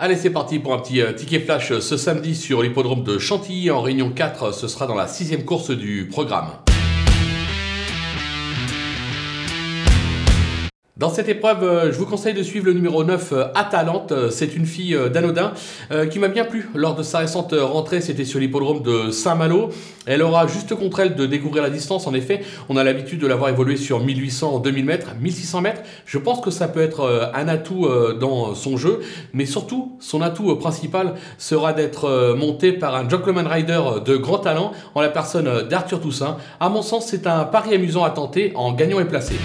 Allez, c'est parti pour un petit euh, ticket flash euh, ce samedi sur l'hippodrome de Chantilly en Réunion 4. Ce sera dans la sixième course du programme. Dans cette épreuve, euh, je vous conseille de suivre le numéro 9, euh, Atalante. Euh, c'est une fille d'Anodin qui m'a bien plu lors de sa récente rentrée. C'était sur l'hippodrome de Saint-Malo. Elle aura juste contre elle de découvrir la distance. En effet, on a l'habitude de l'avoir évolué sur 1800, 2000 mètres, 1600 mètres. Je pense que ça peut être un atout dans son jeu. Mais surtout, son atout principal sera d'être monté par un gentleman rider de grand talent en la personne d'Arthur Toussaint. À mon sens, c'est un pari amusant à tenter en gagnant et placé.